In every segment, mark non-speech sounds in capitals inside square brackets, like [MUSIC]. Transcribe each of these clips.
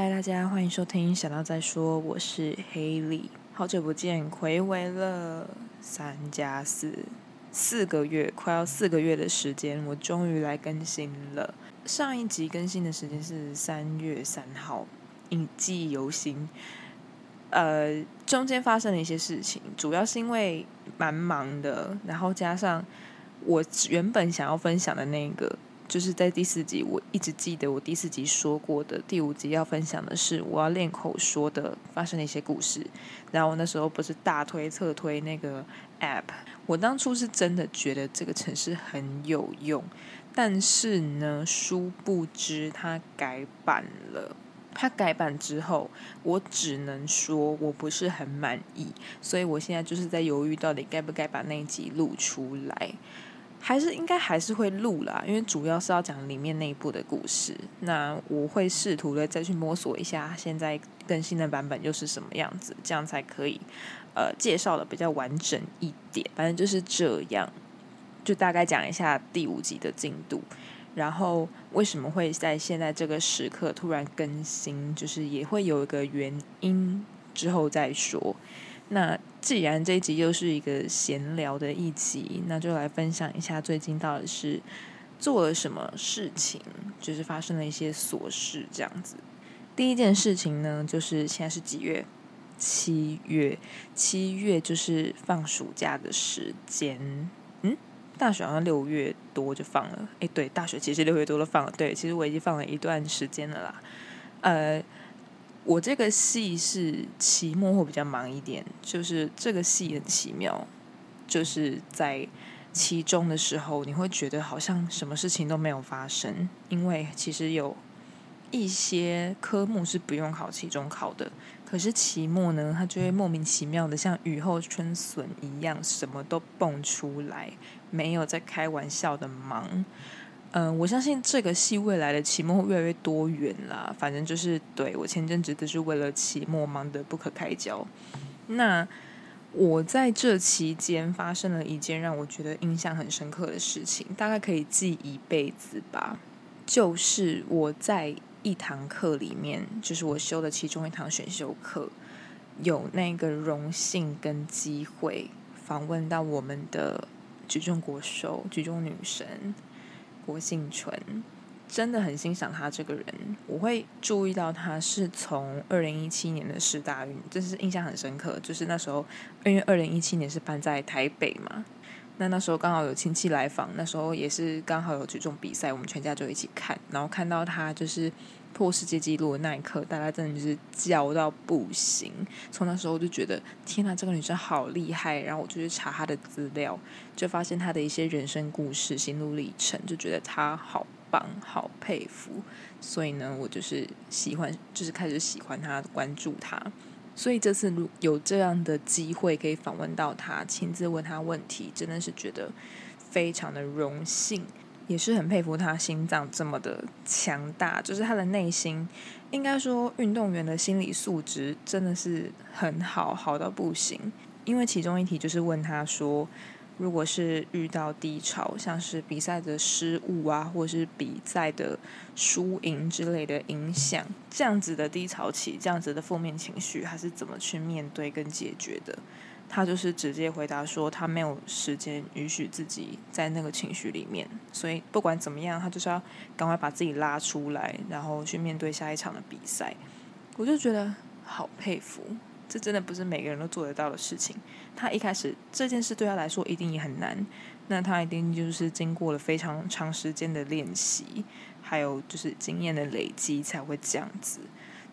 嗨，大家欢迎收听《想到再说》，我是黑莉，好久不见，回违了三加四四个月，快要四个月的时间，我终于来更新了。上一集更新的时间是三月三号，印记忆犹新。呃，中间发生了一些事情，主要是因为蛮忙的，然后加上我原本想要分享的那个。就是在第四集，我一直记得我第四集说过的。第五集要分享的是我要练口说的发生的一些故事。然后我那时候不是大推特推那个 app，我当初是真的觉得这个城市很有用，但是呢，殊不知它改版了。它改版之后，我只能说我不是很满意，所以我现在就是在犹豫到底该不该把那一集录出来。还是应该还是会录啦，因为主要是要讲里面内部的故事。那我会试图的再去摸索一下现在更新的版本又是什么样子，这样才可以呃介绍的比较完整一点。反正就是这样，就大概讲一下第五集的进度，然后为什么会在现在这个时刻突然更新，就是也会有一个原因，之后再说。那既然这一集又是一个闲聊的一集，那就来分享一下最近到底是做了什么事情，就是发生了一些琐事这样子。第一件事情呢，就是现在是几月？七月，七月就是放暑假的时间。嗯，大学好像六月多就放了。诶，对，大学其实六月多都放了。对，其实我已经放了一段时间了啦。呃。我这个戏是期末会比较忙一点，就是这个戏很奇妙，就是在期中的时候，你会觉得好像什么事情都没有发生，因为其实有一些科目是不用考期中考的，可是期末呢，它就会莫名其妙的像雨后春笋一样，什么都蹦出来，没有在开玩笑的忙。嗯，我相信这个戏未来的期末会越来越多元啦。反正就是对我前阵子都是为了期末忙得不可开交。那我在这期间发生了一件让我觉得印象很深刻的事情，大概可以记一辈子吧。就是我在一堂课里面，就是我修的其中一堂选修课，有那个荣幸跟机会访问到我们的举重国手、举重女神。郭幸纯真的很欣赏他这个人，我会注意到他是从二零一七年的世大运，这是印象很深刻。就是那时候，因为二零一七年是办在台北嘛，那那时候刚好有亲戚来访，那时候也是刚好有举重比赛，我们全家就一起看，然后看到他就是破世界纪录的那一刻，大家真的就是叫到不行。从那时候就觉得，天呐，这个女生好厉害！然后我就去查她的资料，就发现她的一些人生故事、心路历程，就觉得她好。棒，好佩服，所以呢，我就是喜欢，就是开始喜欢她，关注她。所以这次如有这样的机会可以访问到他，亲自问他问题，真的是觉得非常的荣幸，也是很佩服他心脏这么的强大，就是他的内心，应该说运动员的心理素质真的是很好，好到不行。因为其中一题就是问他说。如果是遇到低潮，像是比赛的失误啊，或者是比赛的输赢之类的影响，这样子的低潮期，这样子的负面情绪，他是怎么去面对跟解决的？他就是直接回答说，他没有时间允许自己在那个情绪里面，所以不管怎么样，他就是要赶快把自己拉出来，然后去面对下一场的比赛。我就觉得好佩服。这真的不是每个人都做得到的事情。他一开始这件事对他来说一定也很难，那他一定就是经过了非常长时间的练习，还有就是经验的累积才会这样子。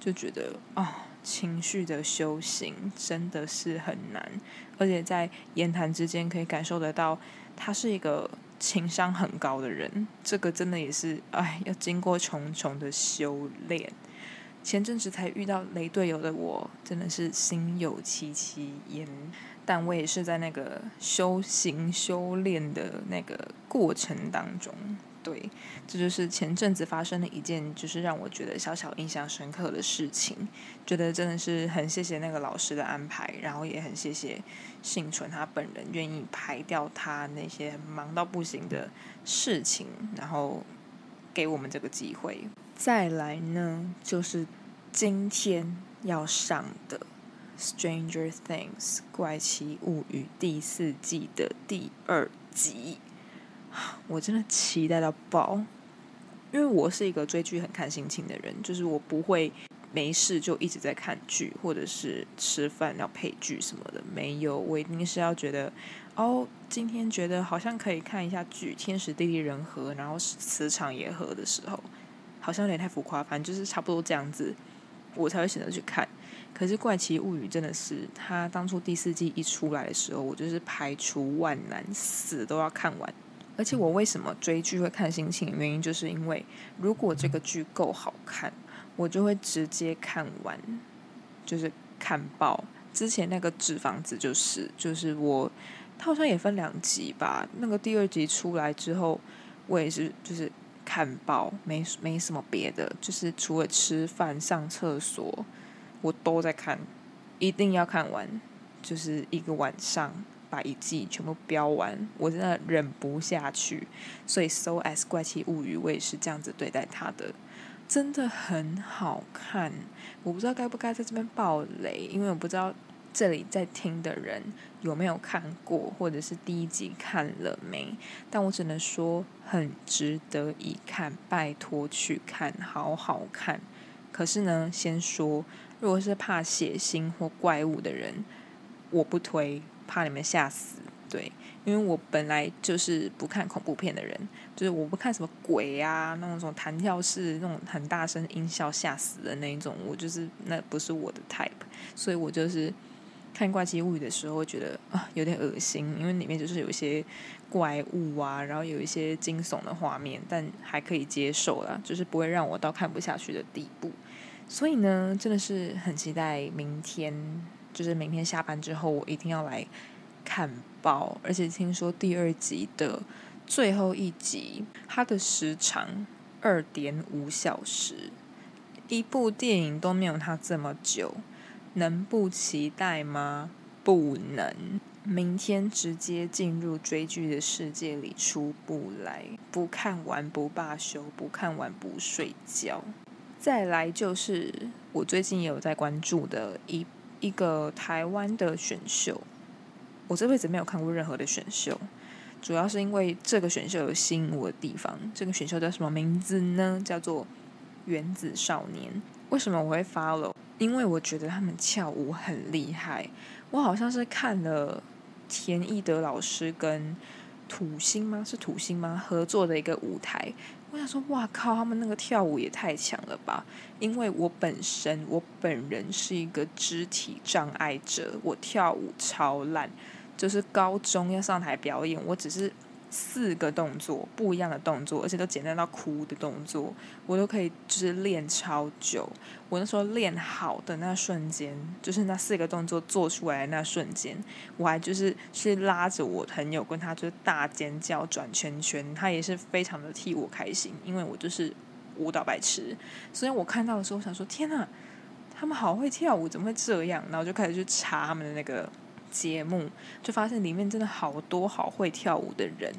就觉得啊，情绪的修行真的是很难，而且在言谈之间可以感受得到，他是一个情商很高的人。这个真的也是哎，要经过重重的修炼。前阵子才遇到雷队友的我，真的是心有戚戚焉。但我也是在那个修行修炼的那个过程当中，对，这就是前阵子发生的一件，就是让我觉得小小印象深刻的事情。觉得真的是很谢谢那个老师的安排，然后也很谢谢幸存他本人愿意排掉他那些忙到不行的事情，然后给我们这个机会。再来呢，就是今天要上的《Stranger Things》怪奇物语第四季的第二集，我真的期待到爆！因为我是一个追剧很看心情的人，就是我不会没事就一直在看剧，或者是吃饭要配剧什么的，没有，我一定是要觉得哦，今天觉得好像可以看一下剧，天时地利人和，然后磁场也合的时候，好像有点太浮夸，反正就是差不多这样子。我才会选择去看。可是《怪奇物语》真的是，他当初第四季一出来的时候，我就是排除万难，死都要看完。而且我为什么追剧会看心情？原因就是因为，如果这个剧够好看，我就会直接看完，就是看爆。之前那个《纸房子》就是，就是我，它好像也分两集吧。那个第二集出来之后，我也是就是。看报没没什么别的，就是除了吃饭、上厕所，我都在看，一定要看完，就是一个晚上把一季全部标完，我真的忍不下去。所以《So as 怪奇物语》我也是这样子对待它的，真的很好看。我不知道该不该在这边爆雷，因为我不知道。这里在听的人有没有看过，或者是第一集看了没？但我只能说很值得一看，拜托去看，好好看。可是呢，先说，如果是怕血腥或怪物的人，我不推，怕你们吓死。对，因为我本来就是不看恐怖片的人，就是我不看什么鬼啊，那种弹跳式、那种很大声音效吓死的那种，我就是那不是我的 type，所以我就是。看怪奇物语的时候，会觉得啊有点恶心，因为里面就是有一些怪物啊，然后有一些惊悚的画面，但还可以接受啦，就是不会让我到看不下去的地步。所以呢，真的是很期待明天，就是明天下班之后，我一定要来看爆。而且听说第二集的最后一集，它的时长二点五小时，一部电影都没有它这么久。能不期待吗？不能。明天直接进入追剧的世界里出不来，不看完不罢休，不看完不睡觉。再来就是我最近也有在关注的一一个台湾的选秀，我这辈子没有看过任何的选秀，主要是因为这个选秀有吸引我的地方。这个选秀叫什么名字呢？叫做《原子少年》。为什么我会 follow？因为我觉得他们跳舞很厉害，我好像是看了田义德老师跟土星吗？是土星吗？合作的一个舞台，我想说，哇靠，他们那个跳舞也太强了吧！因为我本身我本人是一个肢体障碍者，我跳舞超烂，就是高中要上台表演，我只是。四个动作不一样的动作，而且都简单到哭的动作，我都可以就是练超久。我那时候练好的那瞬间，就是那四个动作做出来的那瞬间，我还就是是拉着我朋友跟他就是大尖叫转圈圈，他也是非常的替我开心，因为我就是舞蹈白痴。所以我看到的时候，我想说天呐，他们好会跳舞，怎么会这样？然后就开始去查他们的那个。节目就发现里面真的好多好会跳舞的人，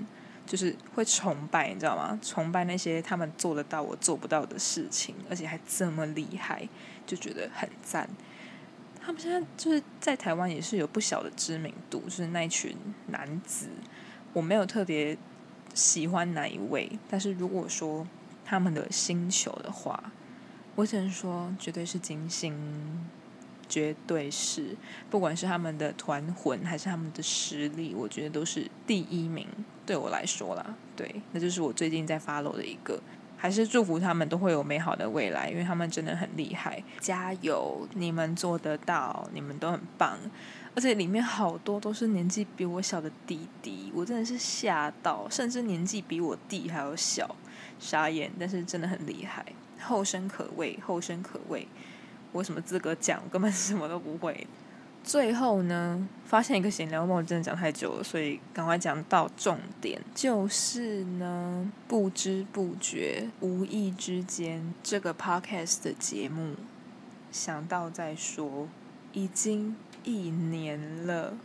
就是会崇拜，你知道吗？崇拜那些他们做得到我做不到的事情，而且还这么厉害，就觉得很赞。他们现在就是在台湾也是有不小的知名度，就是那群男子。我没有特别喜欢哪一位，但是如果说他们的星球的话，我只能说绝对是金星。绝对是，不管是他们的团魂还是他们的实力，我觉得都是第一名。对我来说啦，对，那就是我最近在 follow 的一个，还是祝福他们都会有美好的未来，因为他们真的很厉害，加油，你们做得到，你们都很棒，而且里面好多都是年纪比我小的弟弟，我真的是吓到，甚至年纪比我弟还要小，傻眼，但是真的很厉害，后生可畏，后生可畏。我什么资格讲？根本什么都不会。最后呢，发现一个闲聊梦，真的讲太久了，所以赶快讲到重点。就是呢，不知不觉、无意之间，这个 podcast 的节目想到再说，已经一年了。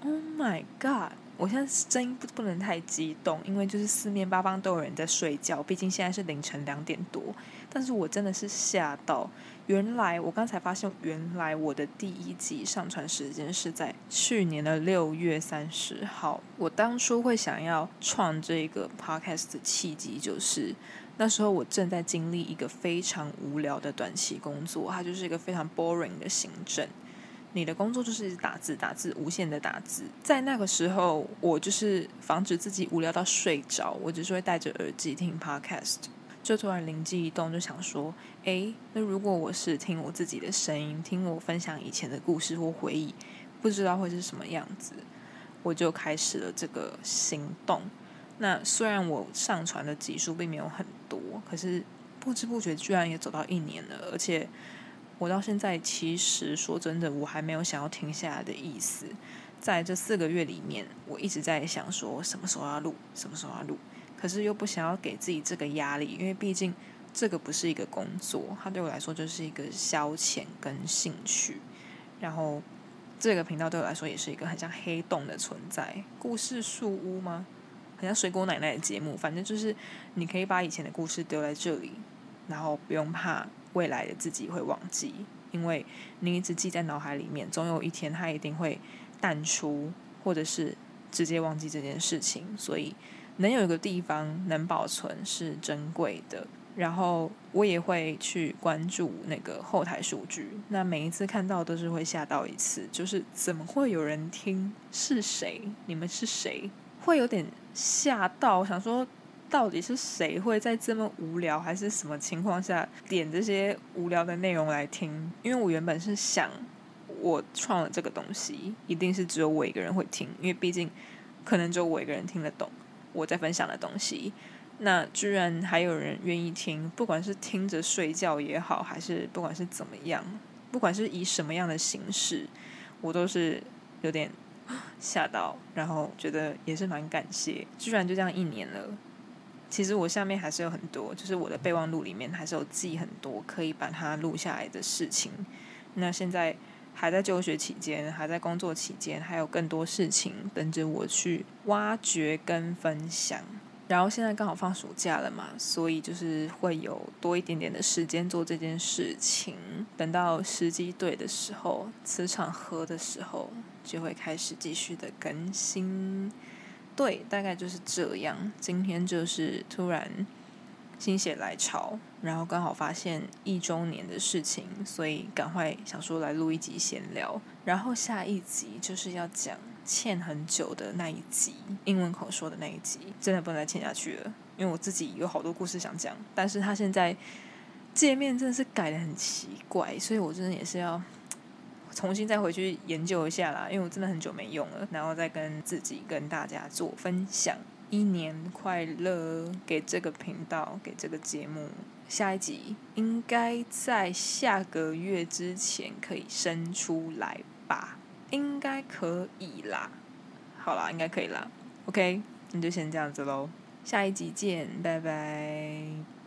Oh my god！我现在声音不不能太激动，因为就是四面八方都有人在睡觉，毕竟现在是凌晨两点多。但是我真的是吓到，原来我刚才发现，原来我的第一集上传时间是在去年的六月三十号。我当初会想要创这个 podcast 的契机，就是那时候我正在经历一个非常无聊的短期工作，它就是一个非常 boring 的行政。你的工作就是打字，打字，无限的打字。在那个时候，我就是防止自己无聊到睡着，我只是会戴着耳机听 podcast。就突然灵机一动，就想说：诶，那如果我是听我自己的声音，听我分享以前的故事或回忆，不知道会是什么样子。我就开始了这个行动。那虽然我上传的集数并没有很多，可是不知不觉居然也走到一年了，而且。我到现在其实说真的，我还没有想要停下来的意思。在这四个月里面，我一直在想说什么时候要录，什么时候要录，可是又不想要给自己这个压力，因为毕竟这个不是一个工作，它对我来说就是一个消遣跟兴趣。然后这个频道对我来说也是一个很像黑洞的存在，故事树屋吗？很像水果奶奶的节目，反正就是你可以把以前的故事丢在这里，然后不用怕。未来的自己会忘记，因为你一直记在脑海里面，总有一天它一定会淡出，或者是直接忘记这件事情。所以能有一个地方能保存是珍贵的。然后我也会去关注那个后台数据，那每一次看到都是会吓到一次，就是怎么会有人听？是谁？你们是谁？会有点吓到，我想说。到底是谁会在这么无聊还是什么情况下点这些无聊的内容来听？因为我原本是想，我创了这个东西，一定是只有我一个人会听，因为毕竟可能只有我一个人听得懂我在分享的东西。那居然还有人愿意听，不管是听着睡觉也好，还是不管是怎么样，不管是以什么样的形式，我都是有点 [GASPS] 吓到，然后觉得也是蛮感谢。居然就这样一年了。其实我下面还是有很多，就是我的备忘录里面还是有记很多可以把它录下来的事情。那现在还在就学期间，还在工作期间，还有更多事情等着我去挖掘跟分享。然后现在刚好放暑假了嘛，所以就是会有多一点点的时间做这件事情。等到时机对的时候，磁场合的时候，就会开始继续的更新。对，大概就是这样。今天就是突然心血来潮，然后刚好发现一周年的事情，所以赶快想说来录一集闲聊。然后下一集就是要讲欠很久的那一集，英文口说的那一集，真的不能再欠下去了。因为我自己有好多故事想讲，但是他现在界面真的是改的很奇怪，所以我真的也是要。重新再回去研究一下啦，因为我真的很久没用了，然后再跟自己跟大家做分享。一年快乐，给这个频道，给这个节目，下一集应该在下个月之前可以生出来吧？应该可以啦。好啦，应该可以啦。OK，那就先这样子喽，下一集见，拜拜。